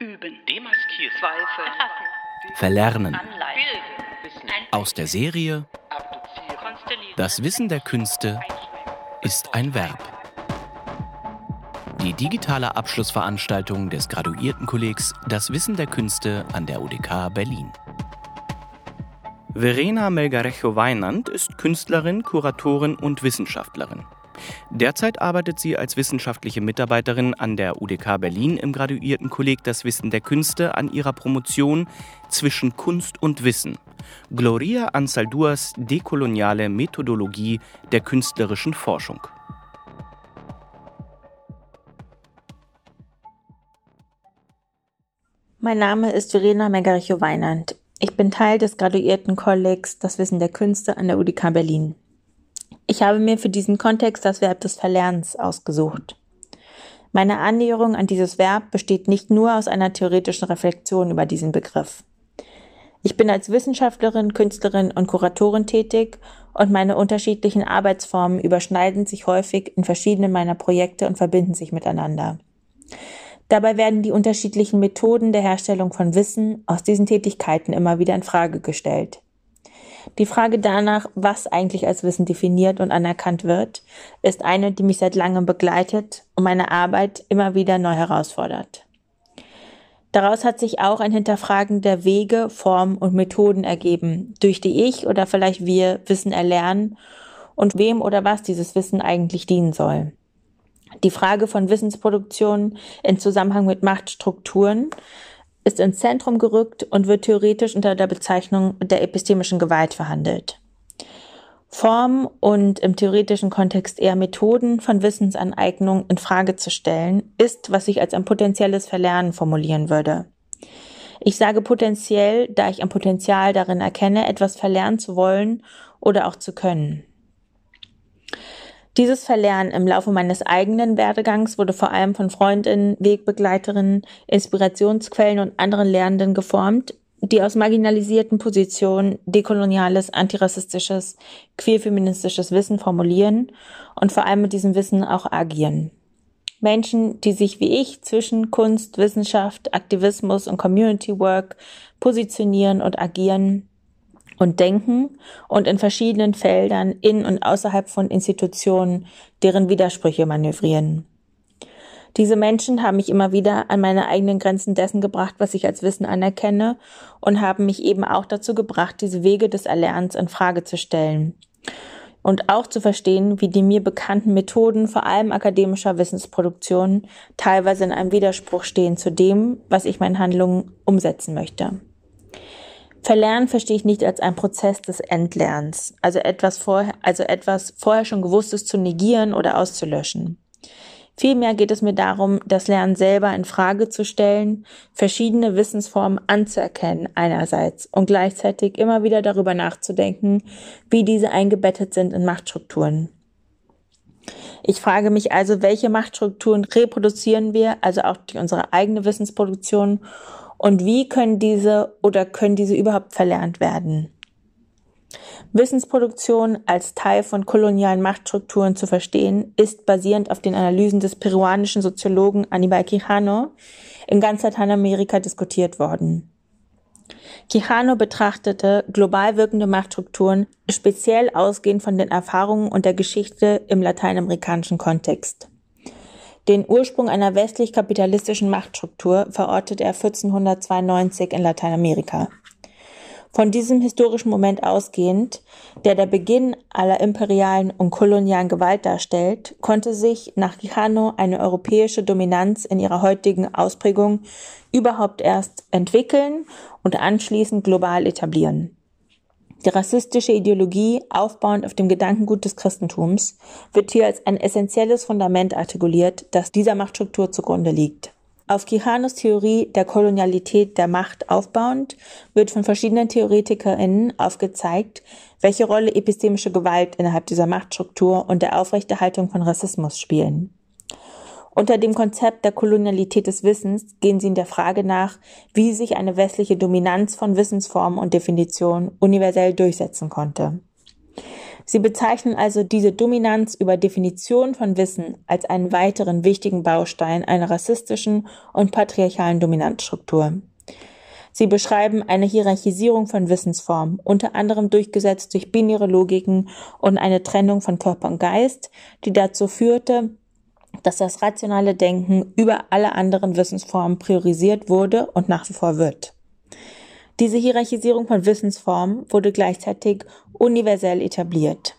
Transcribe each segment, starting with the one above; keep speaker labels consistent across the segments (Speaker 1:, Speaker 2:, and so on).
Speaker 1: Üben. Demaskieren. Zweifel.
Speaker 2: Verlernen.
Speaker 1: Anleihen.
Speaker 2: Aus der Serie Das Wissen der Künste ist ein Verb. Die digitale Abschlussveranstaltung des Graduiertenkollegs Das Wissen der Künste an der UDK Berlin. Verena Melgarejo-Weinand ist Künstlerin, Kuratorin und Wissenschaftlerin. Derzeit arbeitet sie als wissenschaftliche Mitarbeiterin an der UDK Berlin im Graduiertenkolleg Das Wissen der Künste an ihrer Promotion Zwischen Kunst und Wissen. Gloria Ansalduas dekoloniale Methodologie der künstlerischen Forschung.
Speaker 3: Mein Name ist Verena Megaricho-Weinand. Ich bin Teil des Graduiertenkollegs Das Wissen der Künste an der UDK Berlin. Ich habe mir für diesen Kontext das Verb des Verlernens ausgesucht. Meine Annäherung an dieses Verb besteht nicht nur aus einer theoretischen Reflexion über diesen Begriff. Ich bin als Wissenschaftlerin, Künstlerin und Kuratorin tätig und meine unterschiedlichen Arbeitsformen überschneiden sich häufig in verschiedenen meiner Projekte und verbinden sich miteinander. Dabei werden die unterschiedlichen Methoden der Herstellung von Wissen aus diesen Tätigkeiten immer wieder in Frage gestellt. Die Frage danach, was eigentlich als Wissen definiert und anerkannt wird, ist eine, die mich seit langem begleitet und meine Arbeit immer wieder neu herausfordert. Daraus hat sich auch ein Hinterfragen der Wege, Formen und Methoden ergeben, durch die ich oder vielleicht wir Wissen erlernen und wem oder was dieses Wissen eigentlich dienen soll. Die Frage von Wissensproduktion in Zusammenhang mit Machtstrukturen ist ins Zentrum gerückt und wird theoretisch unter der Bezeichnung der epistemischen Gewalt verhandelt. Form und im theoretischen Kontext eher Methoden von Wissensaneignung in Frage zu stellen, ist, was ich als ein potenzielles Verlernen formulieren würde. Ich sage potenziell, da ich ein Potenzial darin erkenne, etwas verlernen zu wollen oder auch zu können. Dieses Verlernen im Laufe meines eigenen Werdegangs wurde vor allem von Freundinnen, Wegbegleiterinnen, Inspirationsquellen und anderen Lernenden geformt, die aus marginalisierten Positionen dekoloniales, antirassistisches, queerfeministisches Wissen formulieren und vor allem mit diesem Wissen auch agieren. Menschen, die sich wie ich zwischen Kunst, Wissenschaft, Aktivismus und Community Work positionieren und agieren, und Denken und in verschiedenen Feldern in und außerhalb von Institutionen deren Widersprüche manövrieren. Diese Menschen haben mich immer wieder an meine eigenen Grenzen dessen gebracht, was ich als Wissen anerkenne und haben mich eben auch dazu gebracht, diese Wege des Erlernens in Frage zu stellen und auch zu verstehen, wie die mir bekannten Methoden vor allem akademischer Wissensproduktion teilweise in einem Widerspruch stehen zu dem, was ich meinen Handlungen umsetzen möchte. Verlernen verstehe ich nicht als ein Prozess des Entlernens, also etwas vorher, also etwas vorher schon gewusstes zu negieren oder auszulöschen. Vielmehr geht es mir darum, das Lernen selber in Frage zu stellen, verschiedene Wissensformen anzuerkennen einerseits und gleichzeitig immer wieder darüber nachzudenken, wie diese eingebettet sind in Machtstrukturen. Ich frage mich also, welche Machtstrukturen reproduzieren wir, also auch durch unsere eigene Wissensproduktion und wie können diese oder können diese überhaupt verlernt werden? Wissensproduktion als Teil von kolonialen Machtstrukturen zu verstehen, ist basierend auf den Analysen des peruanischen Soziologen Aníbal Quijano in ganz Lateinamerika diskutiert worden. Quijano betrachtete global wirkende Machtstrukturen speziell ausgehend von den Erfahrungen und der Geschichte im lateinamerikanischen Kontext. Den Ursprung einer westlich-kapitalistischen Machtstruktur verortet er 1492 in Lateinamerika. Von diesem historischen Moment ausgehend, der der Beginn aller imperialen und kolonialen Gewalt darstellt, konnte sich nach Quijano eine europäische Dominanz in ihrer heutigen Ausprägung überhaupt erst entwickeln und anschließend global etablieren. Die rassistische Ideologie, aufbauend auf dem Gedankengut des Christentums, wird hier als ein essentielles Fundament artikuliert, das dieser Machtstruktur zugrunde liegt. Auf Kihanos Theorie der Kolonialität der Macht aufbauend wird von verschiedenen TheoretikerInnen aufgezeigt, welche Rolle epistemische Gewalt innerhalb dieser Machtstruktur und der Aufrechterhaltung von Rassismus spielen. Unter dem Konzept der Kolonialität des Wissens gehen sie in der Frage nach, wie sich eine westliche Dominanz von Wissensformen und Definitionen universell durchsetzen konnte. Sie bezeichnen also diese Dominanz über Definition von Wissen als einen weiteren wichtigen Baustein einer rassistischen und patriarchalen Dominanzstruktur. Sie beschreiben eine Hierarchisierung von Wissensformen, unter anderem durchgesetzt durch binäre Logiken und eine Trennung von Körper und Geist, die dazu führte, dass das rationale Denken über alle anderen Wissensformen priorisiert wurde und nach wie vor wird. Diese Hierarchisierung von Wissensformen wurde gleichzeitig universell etabliert.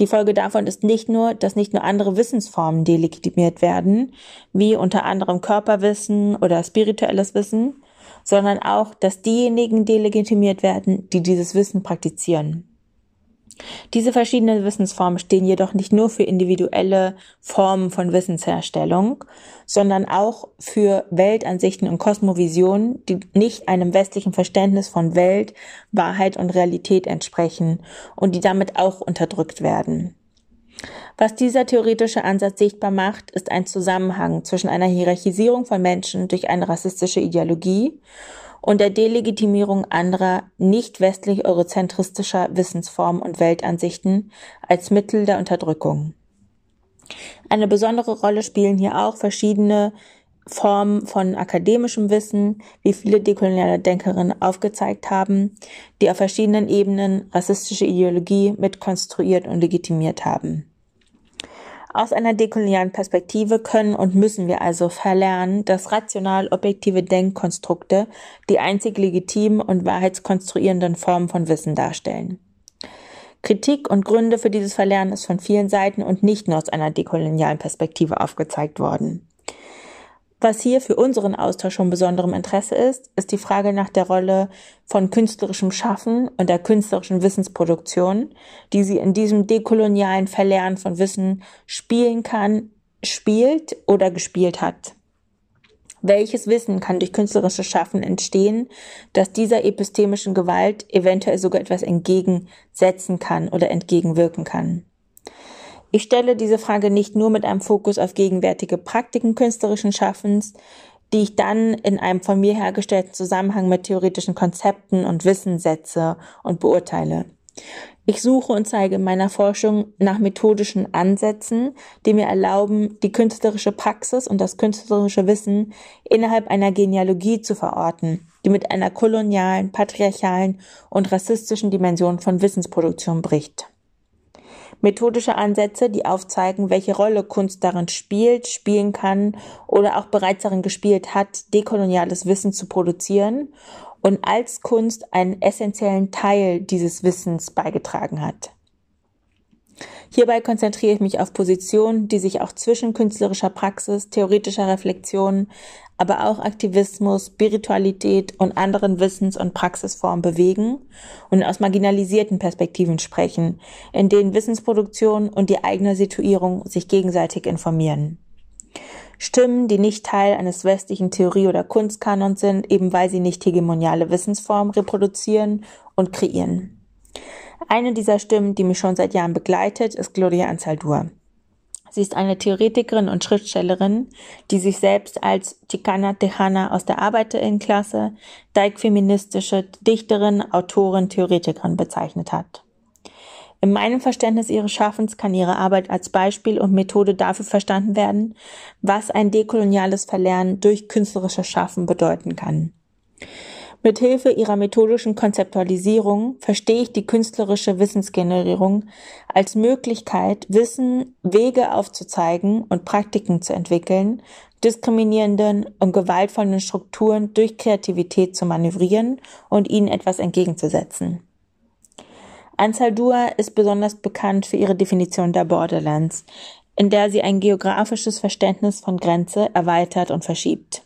Speaker 3: Die Folge davon ist nicht nur, dass nicht nur andere Wissensformen delegitimiert werden, wie unter anderem Körperwissen oder spirituelles Wissen, sondern auch, dass diejenigen delegitimiert werden, die dieses Wissen praktizieren. Diese verschiedenen Wissensformen stehen jedoch nicht nur für individuelle Formen von Wissensherstellung, sondern auch für Weltansichten und Kosmovisionen, die nicht einem westlichen Verständnis von Welt, Wahrheit und Realität entsprechen und die damit auch unterdrückt werden. Was dieser theoretische Ansatz sichtbar macht, ist ein Zusammenhang zwischen einer Hierarchisierung von Menschen durch eine rassistische Ideologie und der Delegitimierung anderer nicht westlich eurozentristischer Wissensformen und Weltansichten als Mittel der Unterdrückung. Eine besondere Rolle spielen hier auch verschiedene Formen von akademischem Wissen, wie viele dekoloniale Denkerinnen aufgezeigt haben, die auf verschiedenen Ebenen rassistische Ideologie mitkonstruiert und legitimiert haben. Aus einer dekolonialen Perspektive können und müssen wir also verlernen, dass rational objektive Denkkonstrukte die einzig legitimen und wahrheitskonstruierenden Formen von Wissen darstellen. Kritik und Gründe für dieses Verlernen ist von vielen Seiten und nicht nur aus einer dekolonialen Perspektive aufgezeigt worden. Was hier für unseren Austausch von besonderem Interesse ist, ist die Frage nach der Rolle von künstlerischem Schaffen und der künstlerischen Wissensproduktion, die sie in diesem dekolonialen Verlernen von Wissen spielen kann, spielt oder gespielt hat. Welches Wissen kann durch künstlerisches Schaffen entstehen, das dieser epistemischen Gewalt eventuell sogar etwas entgegensetzen kann oder entgegenwirken kann? Ich stelle diese Frage nicht nur mit einem Fokus auf gegenwärtige Praktiken künstlerischen Schaffens, die ich dann in einem von mir hergestellten Zusammenhang mit theoretischen Konzepten und Wissen setze und beurteile. Ich suche und zeige in meiner Forschung nach methodischen Ansätzen, die mir erlauben, die künstlerische Praxis und das künstlerische Wissen innerhalb einer Genealogie zu verorten, die mit einer kolonialen, patriarchalen und rassistischen Dimension von Wissensproduktion bricht methodische Ansätze, die aufzeigen, welche Rolle Kunst darin spielt, spielen kann oder auch bereits darin gespielt hat, dekoloniales Wissen zu produzieren und als Kunst einen essentiellen Teil dieses Wissens beigetragen hat. Hierbei konzentriere ich mich auf Positionen, die sich auch zwischen künstlerischer Praxis, theoretischer Reflexion, aber auch Aktivismus, Spiritualität und anderen Wissens- und Praxisformen bewegen und aus marginalisierten Perspektiven sprechen, in denen Wissensproduktion und die eigene Situierung sich gegenseitig informieren. Stimmen, die nicht Teil eines westlichen Theorie- oder Kunstkanons sind, eben weil sie nicht hegemoniale Wissensformen reproduzieren und kreieren. Eine dieser Stimmen, die mich schon seit Jahren begleitet, ist Gloria Anzaldur. Sie ist eine Theoretikerin und Schriftstellerin, die sich selbst als Chicana Tejana aus der Arbeiterinnenklasse, feministische Dichterin, Autorin, Theoretikerin bezeichnet hat. In meinem Verständnis ihres Schaffens kann ihre Arbeit als Beispiel und Methode dafür verstanden werden, was ein dekoloniales Verlernen durch künstlerisches Schaffen bedeuten kann. Mithilfe ihrer methodischen Konzeptualisierung verstehe ich die künstlerische Wissensgenerierung als Möglichkeit, Wissen, Wege aufzuzeigen und Praktiken zu entwickeln, diskriminierenden und gewaltvollen Strukturen durch Kreativität zu manövrieren und ihnen etwas entgegenzusetzen. Anzaldua ist besonders bekannt für ihre Definition der Borderlands, in der sie ein geografisches Verständnis von Grenze erweitert und verschiebt.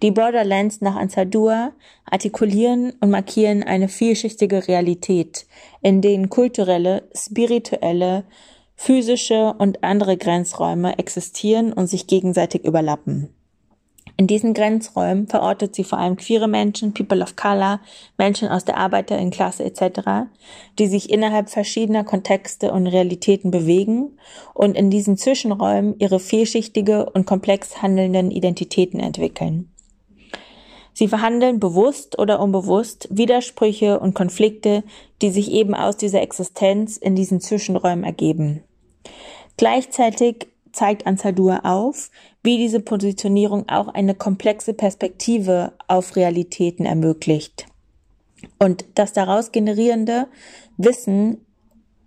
Speaker 3: Die Borderlands nach Anzadua artikulieren und markieren eine vielschichtige Realität, in denen kulturelle, spirituelle, physische und andere Grenzräume existieren und sich gegenseitig überlappen. In diesen Grenzräumen verortet sie vor allem queere Menschen, People of Color, Menschen aus der Arbeiterinnenklasse etc., die sich innerhalb verschiedener Kontexte und Realitäten bewegen und in diesen Zwischenräumen ihre vielschichtige und komplex handelnden Identitäten entwickeln. Sie verhandeln bewusst oder unbewusst Widersprüche und Konflikte, die sich eben aus dieser Existenz in diesen Zwischenräumen ergeben. Gleichzeitig zeigt Anzaldur auf, wie diese Positionierung auch eine komplexe Perspektive auf Realitäten ermöglicht. Und das daraus generierende Wissen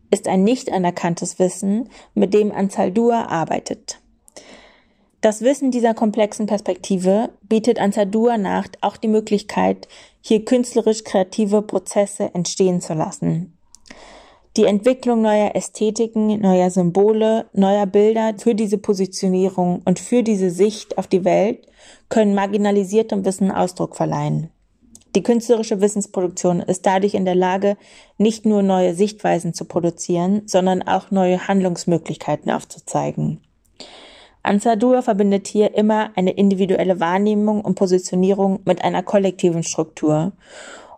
Speaker 3: ist ein nicht anerkanntes Wissen, mit dem Anzaldur arbeitet. Das Wissen dieser komplexen Perspektive bietet Anzaldur nach auch die Möglichkeit, hier künstlerisch kreative Prozesse entstehen zu lassen. Die Entwicklung neuer Ästhetiken, neuer Symbole, neuer Bilder für diese Positionierung und für diese Sicht auf die Welt können marginalisiertem Wissen Ausdruck verleihen. Die künstlerische Wissensproduktion ist dadurch in der Lage, nicht nur neue Sichtweisen zu produzieren, sondern auch neue Handlungsmöglichkeiten aufzuzeigen. Ansadur verbindet hier immer eine individuelle Wahrnehmung und Positionierung mit einer kollektiven Struktur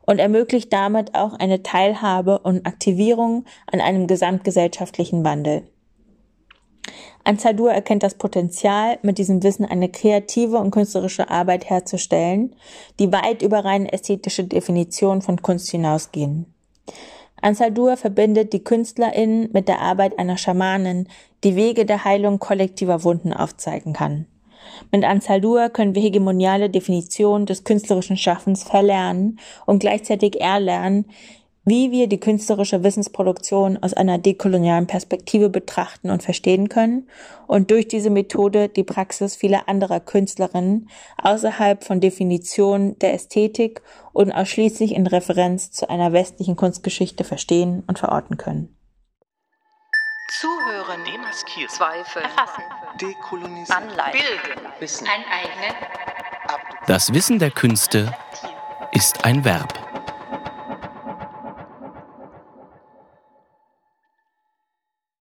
Speaker 3: und ermöglicht damit auch eine Teilhabe und Aktivierung an einem gesamtgesellschaftlichen Wandel. Anzadur erkennt das Potenzial, mit diesem Wissen eine kreative und künstlerische Arbeit herzustellen, die weit über rein ästhetische Definitionen von Kunst hinausgehen. Ansaldur verbindet die KünstlerInnen mit der Arbeit einer Schamanin, die Wege der Heilung kollektiver Wunden aufzeigen kann. Mit Ansaldur können wir hegemoniale Definitionen des künstlerischen Schaffens verlernen und gleichzeitig erlernen, wie wir die künstlerische Wissensproduktion aus einer dekolonialen Perspektive betrachten und verstehen können und durch diese Methode die Praxis vieler anderer Künstlerinnen außerhalb von Definitionen der Ästhetik und ausschließlich in Referenz zu einer westlichen Kunstgeschichte verstehen und verorten können.
Speaker 1: Zuhören, demaskieren, Zweifel, erfassen, dekolonisieren, anleiten, bilden, Wissen,
Speaker 2: Das Wissen der Künste ist ein Verb.